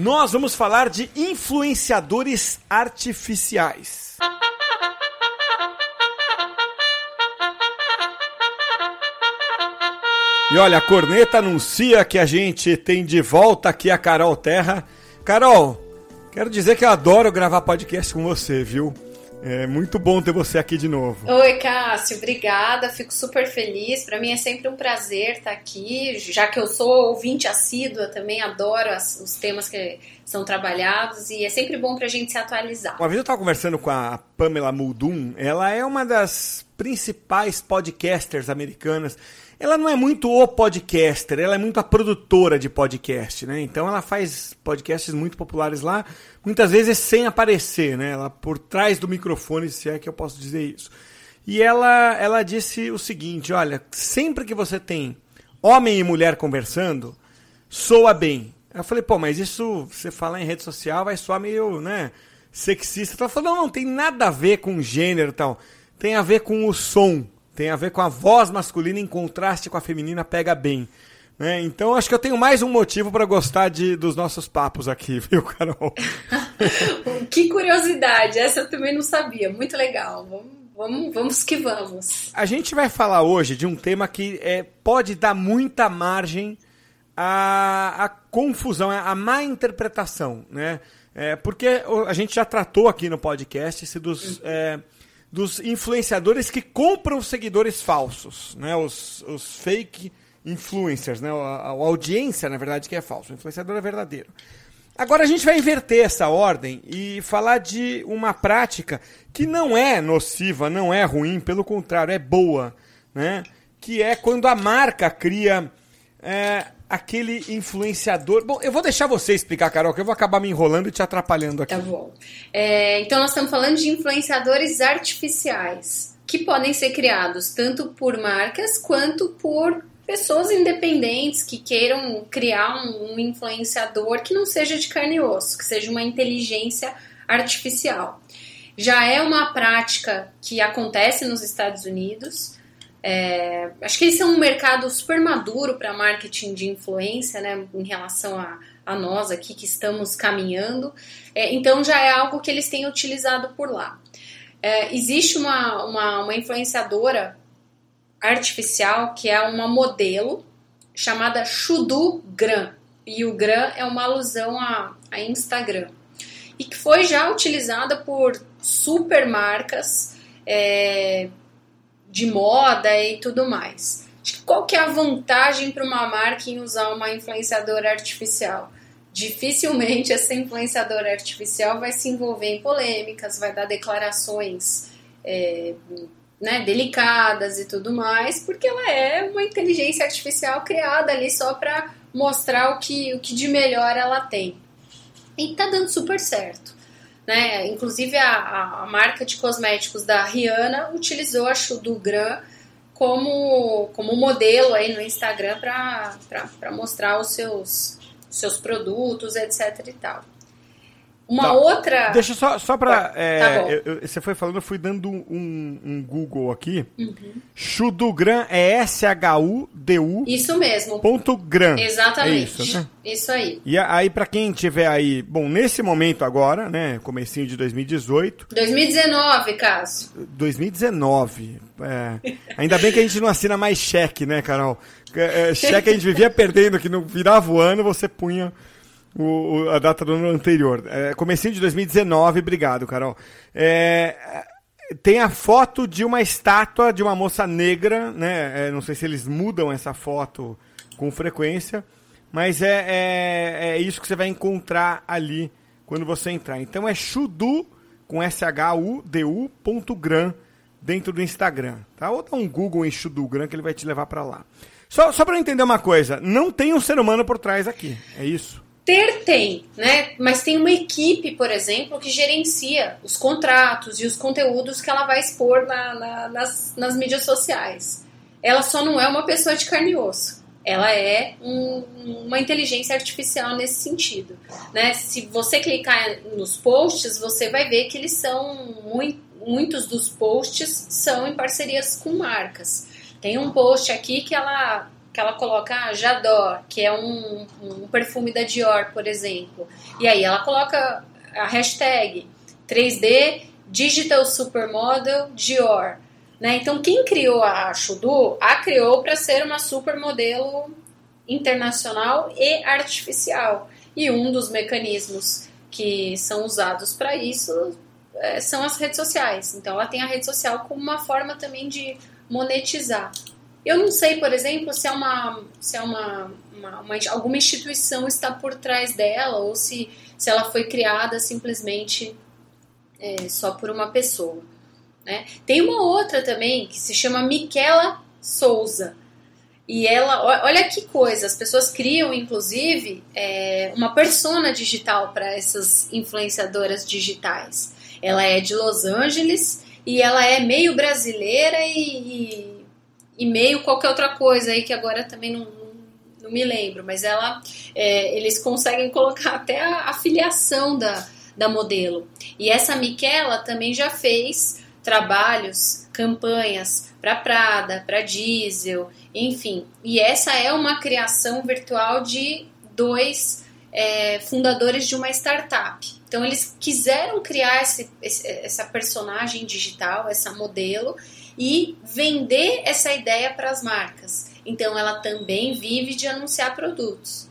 nós vamos falar de influenciadores artificiais. E olha, a corneta anuncia que a gente tem de volta aqui a Carol Terra. Carol, Quero dizer que eu adoro gravar podcast com você, viu? É muito bom ter você aqui de novo. Oi, Cássio, obrigada. Fico super feliz. Para mim é sempre um prazer estar aqui, já que eu sou ouvinte assídua, também adoro as, os temas que são trabalhados e é sempre bom para a gente se atualizar. Uma vez eu estava conversando com a Pamela Muldoon, ela é uma das principais podcasters americanas ela não é muito o podcaster, ela é muito a produtora de podcast, né? Então ela faz podcasts muito populares lá, muitas vezes sem aparecer, né? Ela por trás do microfone, se é que eu posso dizer isso. E ela, ela disse o seguinte: olha, sempre que você tem homem e mulher conversando, soa bem. Eu falei, pô, mas isso você falar em rede social vai soar meio, né, sexista. Ela falou, não, não tem nada a ver com gênero e tal. Tem a ver com o som tem a ver com a voz masculina em contraste com a feminina, pega bem. Né? Então acho que eu tenho mais um motivo para gostar de, dos nossos papos aqui, viu, Carol? que curiosidade, essa eu também não sabia. Muito legal. Vamos, vamos, vamos que vamos. A gente vai falar hoje de um tema que é, pode dar muita margem à, à confusão, à má interpretação, né? É, porque a gente já tratou aqui no podcast dos. É, dos influenciadores que compram seguidores falsos, né? Os, os fake influencers, né? A, a, audiência, na verdade, que é falso. O influenciador é verdadeiro. Agora a gente vai inverter essa ordem e falar de uma prática que não é nociva, não é ruim, pelo contrário, é boa, né? Que é quando a marca cria é, aquele influenciador. Bom, eu vou deixar você explicar, Carol, que eu vou acabar me enrolando e te atrapalhando aqui. Tá bom. É, então, nós estamos falando de influenciadores artificiais que podem ser criados tanto por marcas quanto por pessoas independentes que queiram criar um, um influenciador que não seja de carne e osso, que seja uma inteligência artificial. Já é uma prática que acontece nos Estados Unidos. É, acho que eles são um mercado super maduro para marketing de influência, né, em relação a, a nós aqui que estamos caminhando. É, então já é algo que eles têm utilizado por lá. É, existe uma, uma, uma influenciadora artificial que é uma modelo chamada Chudu Gran. E o Gran é uma alusão a, a Instagram. E que foi já utilizada por super marcas, é, de moda e tudo mais. Qual que é a vantagem para uma marca em usar uma influenciadora artificial? Dificilmente essa influenciadora artificial vai se envolver em polêmicas, vai dar declarações é, né, delicadas e tudo mais, porque ela é uma inteligência artificial criada ali só para mostrar o que, o que de melhor ela tem. E tá dando super certo. Né? Inclusive a, a marca de cosméticos da Rihanna utilizou a Chudu Gran como, como modelo aí no Instagram para mostrar os seus, seus produtos, etc e tal. Uma tá. outra. Deixa só, só pra. É, tá você foi falando, eu fui dando um, um Google aqui. Uhum. Chudugran é S-H-U-D-U. Isso mesmo. Ponto Gran. Exatamente. É isso, né? isso aí. E aí, pra quem tiver aí. Bom, nesse momento agora, né? Comecinho de 2018. 2019, caso. 2019. É, ainda bem que a gente não assina mais cheque, né, Carol? É, é cheque a gente vivia perdendo, que não virava o ano, você punha o, a data do ano anterior. É, comecinho de 2019, obrigado, Carol. É, tem a foto de uma estátua de uma moça negra, né? É, não sei se eles mudam essa foto com frequência, mas é, é, é isso que você vai encontrar ali quando você entrar. Então é chudu com S-H-U-D-U.gram dentro do Instagram, tá? Ou dá um Google em Chudugram que ele vai te levar para lá. Só, só para entender uma coisa, não tem um ser humano por trás aqui, é isso? Ter tem, né? Mas tem uma equipe, por exemplo, que gerencia os contratos e os conteúdos que ela vai expor na, na, nas, nas mídias sociais. Ela só não é uma pessoa de carne e osso. Ela é um, uma inteligência artificial nesse sentido. Né? Se você clicar nos posts, você vai ver que eles são muito, muitos dos posts são em parcerias com marcas. Tem um post aqui que ela que ela coloca ah, Jador, que é um, um perfume da Dior, por exemplo. E aí ela coloca a hashtag 3D Digital Supermodel Dior. Né? Então, quem criou a Chudu, a criou para ser uma supermodelo internacional e artificial. E um dos mecanismos que são usados para isso é, são as redes sociais. Então, ela tem a rede social como uma forma também de monetizar. Eu não sei, por exemplo, se é uma, se é uma, uma, uma, alguma instituição está por trás dela ou se, se ela foi criada simplesmente é, só por uma pessoa. Né? Tem uma outra também que se chama Miquela Souza. E ela, olha que coisa, as pessoas criam inclusive é, uma persona digital para essas influenciadoras digitais. Ela é de Los Angeles e ela é meio brasileira e, e e meio qualquer outra coisa aí que agora também não, não me lembro, mas ela é, eles conseguem colocar até a, a filiação da, da modelo. E essa Miquela também já fez trabalhos, campanhas para Prada, para Diesel, enfim. E essa é uma criação virtual de dois é, fundadores de uma startup. Então eles quiseram criar esse, esse, essa personagem digital, essa modelo, e vender essa ideia para as marcas. Então, ela também vive de anunciar produtos.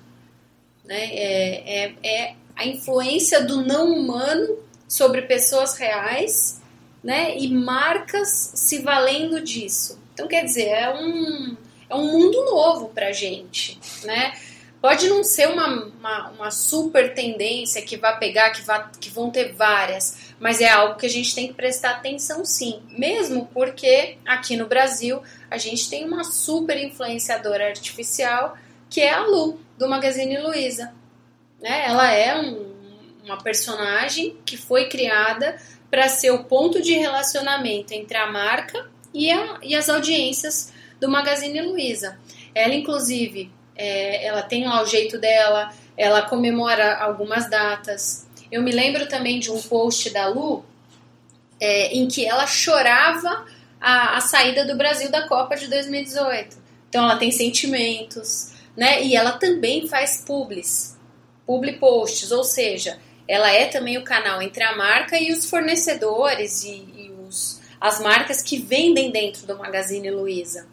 Né? É, é, é a influência do não humano sobre pessoas reais né? e marcas se valendo disso. Então, quer dizer, é um, é um mundo novo para a gente. Né? Pode não ser uma, uma, uma, super tendência que vai pegar, que, vai, que vão ter várias, mas é algo que a gente tem que prestar atenção sim, mesmo porque aqui no Brasil a gente tem uma super influenciadora artificial que é a Lu, do Magazine Luiza. Né? Ela é um, uma personagem que foi criada para ser o ponto de relacionamento entre a marca e, a, e as audiências do Magazine Luiza. Ela, inclusive, é, ela tem lá o jeito dela, ela comemora algumas datas. Eu me lembro também de um post da Lu é, em que ela chorava a, a saída do Brasil da Copa de 2018. Então ela tem sentimentos, né? E ela também faz publis, publi posts, ou seja, ela é também o canal entre a marca e os fornecedores e, e os, as marcas que vendem dentro do Magazine Luiza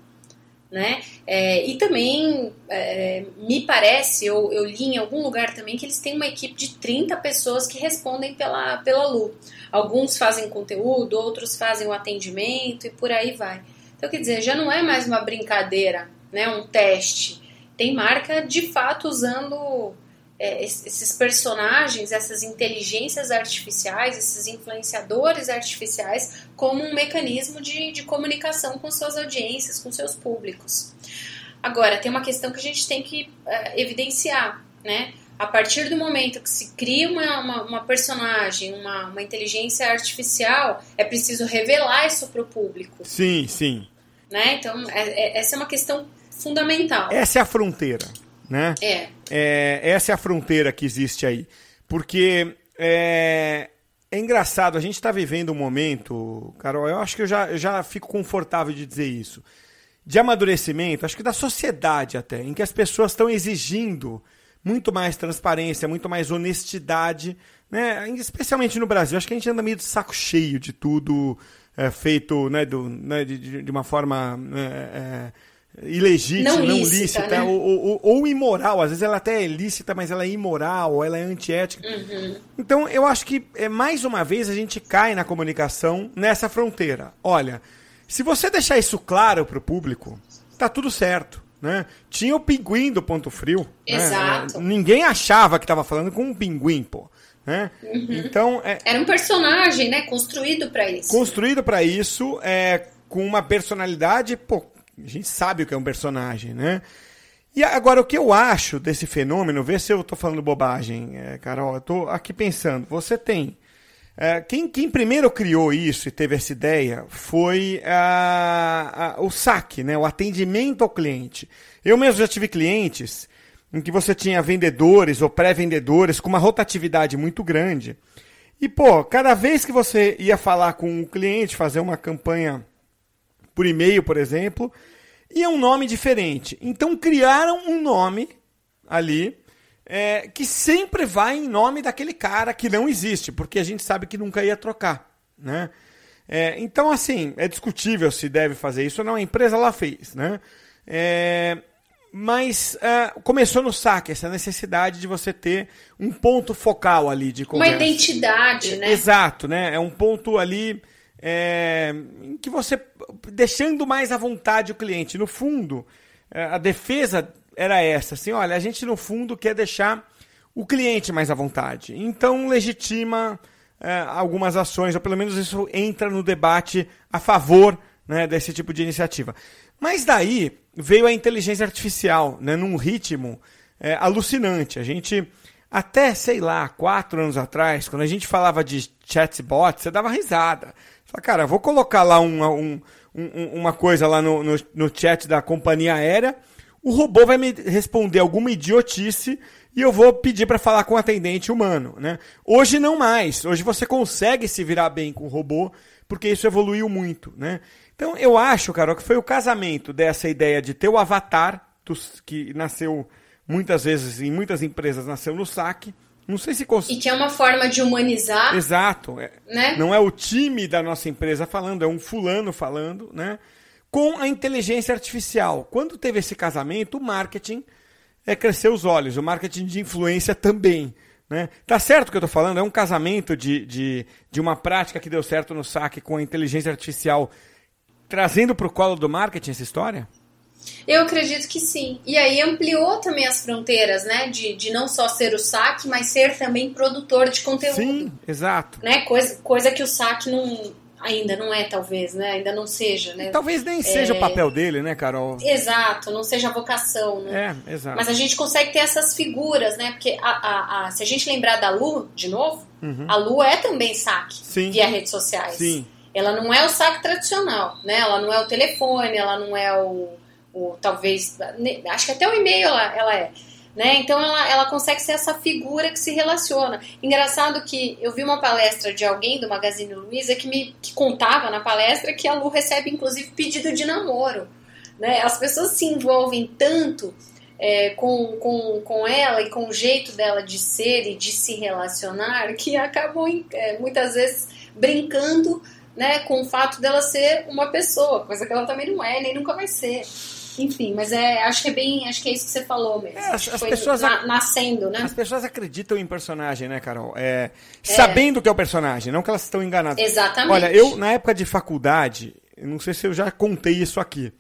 né? É, e também é, me parece, eu, eu li em algum lugar também, que eles têm uma equipe de 30 pessoas que respondem pela, pela Lu. Alguns fazem conteúdo, outros fazem o atendimento e por aí vai. Então, quer dizer, já não é mais uma brincadeira, né? um teste. Tem marca de fato usando é, esses personagens, essas inteligências artificiais, esses influenciadores artificiais, como um mecanismo de, de comunicação com suas audiências, com seus públicos. Agora, tem uma questão que a gente tem que é, evidenciar, né? A partir do momento que se cria uma, uma, uma personagem, uma, uma, inteligência artificial, é preciso revelar isso para o público. Sim, sim. Né? Então, é, é, essa é uma questão fundamental. Essa é a fronteira né? É. é essa é a fronteira que existe aí. Porque é, é engraçado, a gente está vivendo um momento, Carol, eu acho que eu já, eu já fico confortável de dizer isso, de amadurecimento, acho que da sociedade até, em que as pessoas estão exigindo muito mais transparência, muito mais honestidade, né? especialmente no Brasil. Acho que a gente anda meio de saco cheio de tudo é, feito né, do, né, de, de, uma forma. É, é ilegítima, não, não lícita, né? ou, ou, ou, imoral. Às vezes ela até é lícita, mas ela é imoral, ou ela é antiética. Uhum. Então eu acho que, é, mais uma vez, a gente cai na comunicação nessa fronteira. Olha, se você deixar isso claro para o público, tá tudo certo. né? Tinha o pinguim do Ponto Frio. né? Exato. Ninguém achava que estava falando com um pinguim, pô. Né? Uhum. Então, é, Era um personagem, né? Construído pra isso. construído para isso, é, com uma personalidade, pô, a gente sabe o que é um personagem, né? E agora, o que eu acho desse fenômeno, vê se eu tô falando bobagem, é, Carol, eu tô aqui pensando, você tem. é, quem, quem primeiro criou isso e teve essa ideia foi a- a- o saque, né? o atendimento ao cliente. Eu mesmo já tive clientes em que você tinha vendedores ou pré-vendedores com uma rotatividade muito grande. E, pô, cada vez que você ia falar com o cliente, fazer uma campanha por e-mail, por exemplo, ia um nome diferente. Então criaram um nome ali é, que sempre vai em nome daquele cara que não existe, porque a gente sabe que nunca ia trocar, né? É, então, assim, é discutível se deve fazer isso ou não. A empresa lá fez, né? É, mas é, começou no saque essa necessidade de você ter um ponto focal ali de Uma conversa. identidade, né? Exato, né? É um ponto ali é, em que você deixando mais à vontade o cliente. No fundo, é, a defesa era essa, assim, olha, a gente no fundo quer deixar o cliente mais à vontade. Então legitima é, algumas ações, ou pelo menos isso entra no debate a favor né, desse tipo de iniciativa. Mas daí veio a inteligência artificial, né, num ritmo é, alucinante. A gente, até, sei lá, quatro anos atrás, quando a gente falava de chatbot, você dava risada. Fala, cara, vou colocar lá uma, um, um, uma coisa lá no, no, no chat da companhia aérea, o robô vai me responder alguma idiotice e eu vou pedir para falar com o atendente humano, né? Hoje não mais. Hoje você consegue se virar bem com o robô, porque isso evoluiu muito, né? Então eu acho, Carol, que foi o casamento dessa ideia de ter o avatar, que nasceu muitas vezes em muitas empresas nasceu no saque. Não sei se E que é uma forma de humanizar, Exato. é- né? Não é o time da nossa empresa falando, é um fulano falando, né? Com a inteligência artificial. Quando teve esse casamento, o marketing é, cresceu os olhos, o marketing de influência também. Né? Tá certo o que eu tô falando? É um casamento de, de, de uma prática que deu certo no saque com a inteligência artificial trazendo para o colo do marketing essa história? Eu acredito que sim. E aí ampliou também as fronteiras, né? De, de não só ser o saque, mas ser também produtor de conteúdo. Sim, exato. Né? Coisa, coisa que o saque não, ainda não é, talvez, né? Ainda não seja, né? Talvez nem seja o papel dele, né, Carol? Exato, não seja a vocação, né? É, exato. Mas a gente consegue ter essas figuras, né? Porque a, a, a- se a gente lembrar da Lu, de novo, a Lu é também saque Uhum. Sim. via redes sociais. Sim. Ela não é o saque tradicional, né? Ela não é o telefone, ela não é o, o talvez, acho que até o e-mail ela, ela é. Né? Então ela, ela consegue ser essa figura que se relaciona. Engraçado que eu vi uma palestra de alguém do Magazine Luiza que me que contava na palestra que a Lu recebe inclusive pedido de namoro. Né? As pessoas se envolvem tanto é, com, com, com ela e com o jeito dela de ser e de se relacionar que acabam é, muitas vezes brincando né, com o fato dela ser uma pessoa, coisa que ela também não é, nem nunca vai ser. Enfim, mas é, acho que é bem, acho que é isso que você falou mesmo. É, as- as pessoas na- nascendo, né? As pessoas acreditam em personagem, né, Carol? É, Sabendo que é o personagem, não que elas estão enganadas. Exatamente. Olha, eu, na época de faculdade, não sei se eu já contei isso aqui.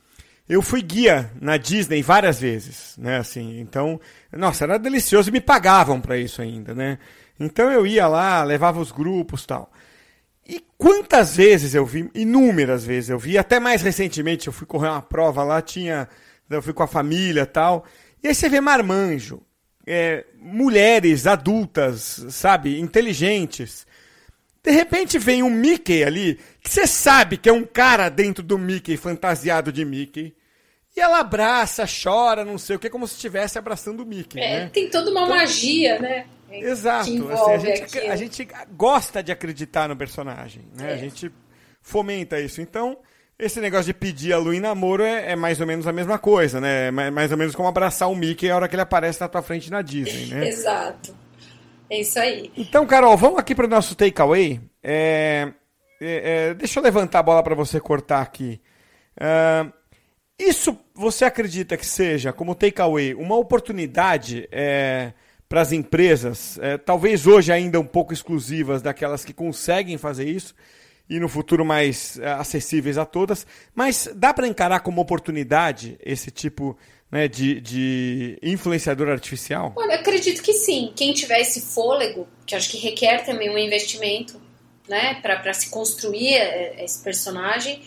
Eu fui guia na Disney várias vezes, né, assim, então, nossa, era delicioso e me pagavam pra isso ainda, né? Então eu ia lá, levava os grupos tal. E quantas vezes eu vi, inúmeras vezes eu vi, até mais recentemente eu fui correr uma prova lá, tinha, eu fui com a família tal, e aí você vê marmanjo, é, mulheres adultas, sabe, inteligentes. De repente vem um Mickey ali, que você sabe que é um cara dentro do Mickey, fantasiado de Mickey. E ela abraça, chora, não sei o que, como se estivesse abraçando o Mickey, É, né? tem toda uma magia, né? Exato. Assim, a, gente, a gente gosta de acreditar no personagem, né? É. A gente fomenta isso. Então, esse negócio de pedir a Lu em namoro é, é mais ou menos a mesma coisa, né? É mais, ou menos como abraçar o Mickey a hora que ele aparece na tua frente na Disney, né? Exato. É isso aí. Então, Carol, vamos aqui para o nosso takeaway. É, é, é, deixa eu levantar a bola para você cortar aqui. Ah, isso você acredita que seja, como takeaway, uma oportunidade é, para as empresas, é, talvez hoje ainda um pouco exclusivas daquelas que conseguem fazer isso e no futuro mais é, acessíveis a todas, mas dá para encarar como oportunidade esse tipo né, de, de influenciador artificial? Olha, acredito que sim. Quem tiver esse fôlego, que acho que requer também um investimento, né, para se construir é, esse personagem.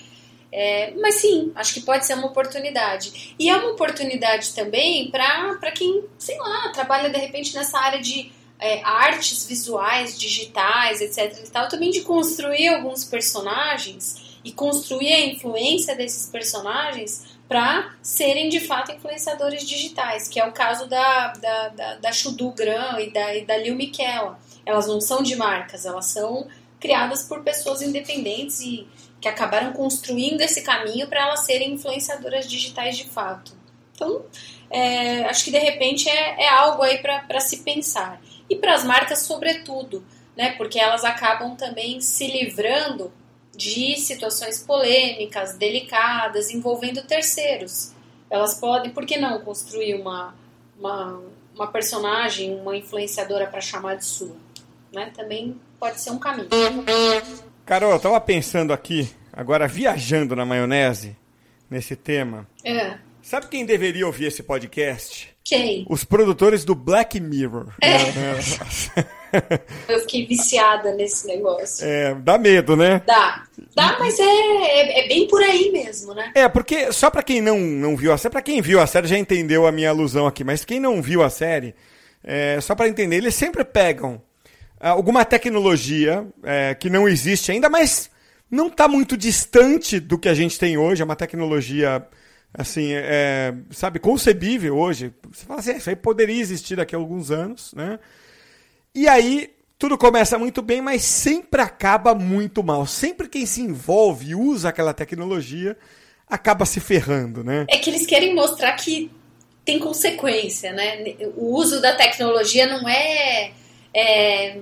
É, mas sim, acho que pode ser uma oportunidade. E é uma oportunidade também para quem, sei lá, trabalha de repente nessa área de é, artes visuais, digitais, etc. e tal, também de construir alguns personagens e construir a influência desses personagens para serem de fato influenciadores digitais, que é o caso da, da, da, da Chudu Gran e da, e da Lil Miquela. Elas não são de marcas, elas são criadas por pessoas independentes e que acabaram construindo esse caminho para elas serem influenciadoras digitais de fato. Então, é, acho que de repente é, é algo aí para se pensar. E para as marcas, sobretudo, né, porque elas acabam também se livrando de situações polêmicas, delicadas, envolvendo terceiros. Elas podem, por que não, construir uma, uma, uma personagem, uma influenciadora para chamar de sua? Né? Também pode ser um caminho. Carol, eu tava pensando aqui, agora viajando na maionese, nesse tema. É. Sabe quem deveria ouvir esse podcast? Quem? Os produtores do Black Mirror. É. Eu fiquei viciada nesse negócio. É, dá medo, né? Dá. Dá, mas é, é, é bem por aí mesmo, né? É, porque só pra quem não, não viu a série, pra quem viu a série já entendeu a minha alusão aqui, mas quem não viu a série, é, só pra entender, eles sempre pegam alguma tecnologia é, que não existe ainda, mas não está muito distante do que a gente tem hoje. É uma tecnologia, assim, é, sabe, concebível hoje. Você fala assim, é, isso aí poderia existir daqui a alguns anos, né? E aí tudo começa muito bem, mas sempre acaba muito mal. Sempre quem se envolve e usa aquela tecnologia acaba se ferrando, né? É que eles querem mostrar que tem consequência, né? O uso da tecnologia não é é,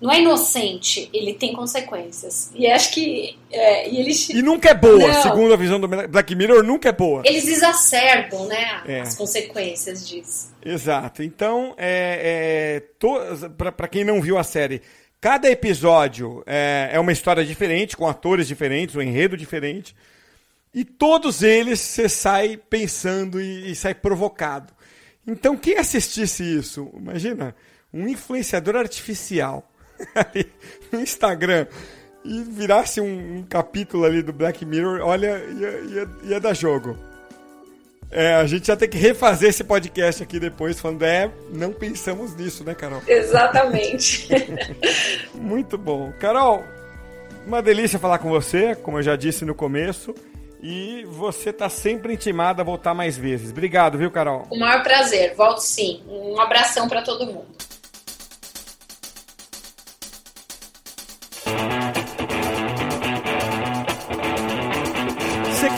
não é inocente, ele tem consequências. E acho que. É, e, eles, e nunca é boa, não, segundo a visão do Black Mirror, nunca é boa. Eles exacerbam né, é. as consequências disso. Exato. Então, é, é para quem não viu a série, cada episódio é, é uma história diferente, com atores diferentes, um enredo diferente. E todos eles você sai pensando e, e sai provocado. Então, quem assistisse isso, imagina um influenciador artificial no Instagram e virasse um, um, capítulo ali do Black Mirror, olha, ia, ia, ia dar jogo. É, a gente já tem que refazer esse podcast aqui depois, falando, é, não pensamos nisso, né, Carol? Exatamente. Muito bom. Carol, uma delícia falar com você, como eu já disse no começo. E você está sempre intimada a voltar mais vezes. Obrigado, viu, Carol? O maior prazer. Volto sim. Um abração para todo mundo.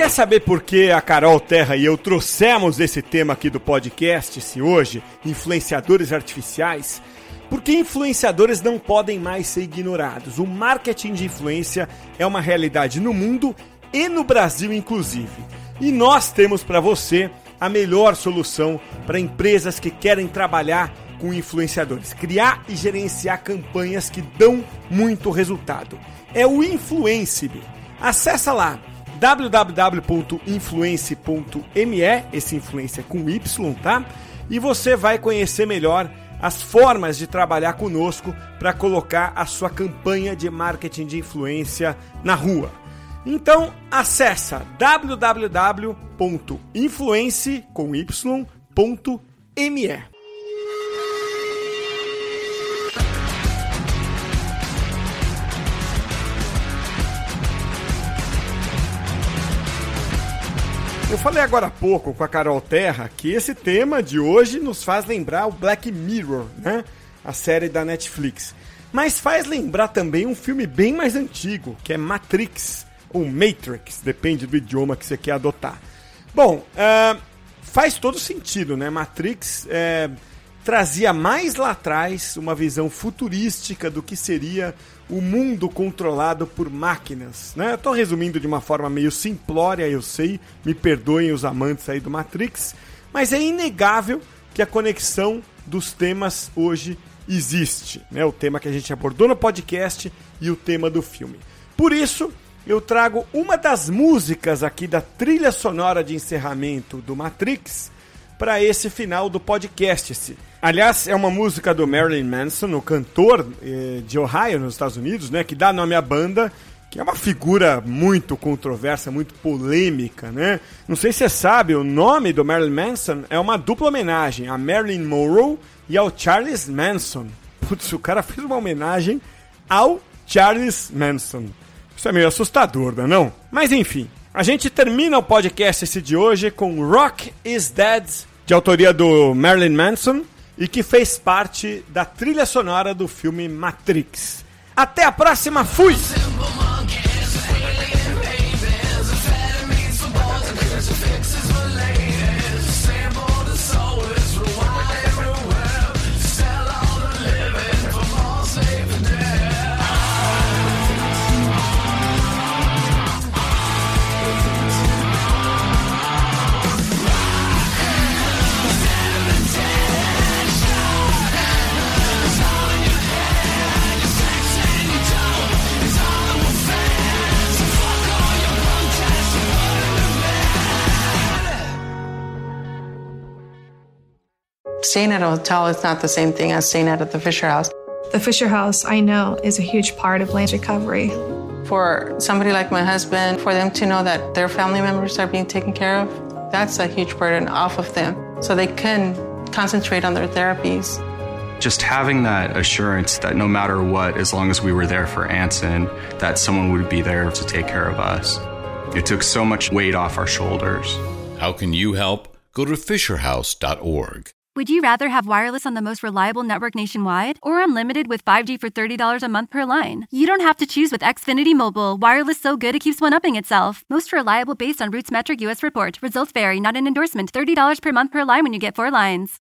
Quer saber por que a Carol Terra e eu trouxemos esse tema aqui do podcast se hoje, influenciadores artificiais? Porque influenciadores não podem mais ser ignorados. O marketing de influência é uma realidade no mundo e no Brasil inclusive. E nós temos para você a melhor solução para empresas que querem trabalhar com influenciadores, criar e gerenciar campanhas que dão muito resultado. É o Influencibe. Acesse lá www.influence.me, esse influência com Y, tá? E você vai conhecer melhor as formas de trabalhar conosco para colocar a sua campanha de marketing de influência na rua. Então, acessa www.influence.me. Eu falei agora há pouco com a Carol Terra que esse tema de hoje nos faz lembrar o Black Mirror, né? A série da Netflix. Mas faz lembrar também um filme bem mais antigo, que é Matrix, ou Matrix, depende do idioma que você quer adotar. Bom, uh, faz todo sentido, né? Matrix é, trazia mais lá atrás uma visão futurística do que seria o mundo controlado por máquinas. Né? Estou resumindo de uma forma meio simplória, eu sei, me perdoem os amantes aí do Matrix, mas é inegável que a conexão dos temas hoje existe. Né? O tema que a gente abordou no podcast e o tema do filme. Por isso, eu trago uma das músicas aqui da trilha sonora de encerramento do Matrix para esse final do podcast. Esse. Aliás, é uma música do Marilyn Manson, o cantor eh, de Ohio, nos Estados Unidos, né, que dá nome à banda, que é uma figura muito controversa, muito polêmica, né? Não sei se você sabe, o nome do Marilyn Manson é uma dupla homenagem a Marilyn Monroe e ao Charles Manson. Putz, o cara fez uma homenagem ao Charles Manson. Isso é meio assustador, não é não? Mas enfim, a gente termina o podcast esse de hoje com Rock is Dead, de autoria do Marilyn Manson, e que fez parte da trilha sonora do filme Matrix. Até a próxima, fui! Staying at a hotel is not the same thing as staying at the Fisher House. The Fisher House, I know, is a huge part of Blaine's recovery. For somebody like my husband, for them to know that their family members are being taken care of, that's a huge burden off of them. So they can concentrate on their therapies. Just having that assurance that no matter what, as long as we were there for Anson, that someone would be there to take care of us. It took so much weight off our shoulders. How can you help? Go to FisherHouse.org. Would you rather have wireless on the most reliable network nationwide or unlimited with 5G for $30 a month per line? You don't have to choose with Xfinity Mobile. Wireless so good it keeps one upping itself. Most reliable based on Roots Metric US report. Results vary, not an endorsement. $30 per month per line when you get four lines.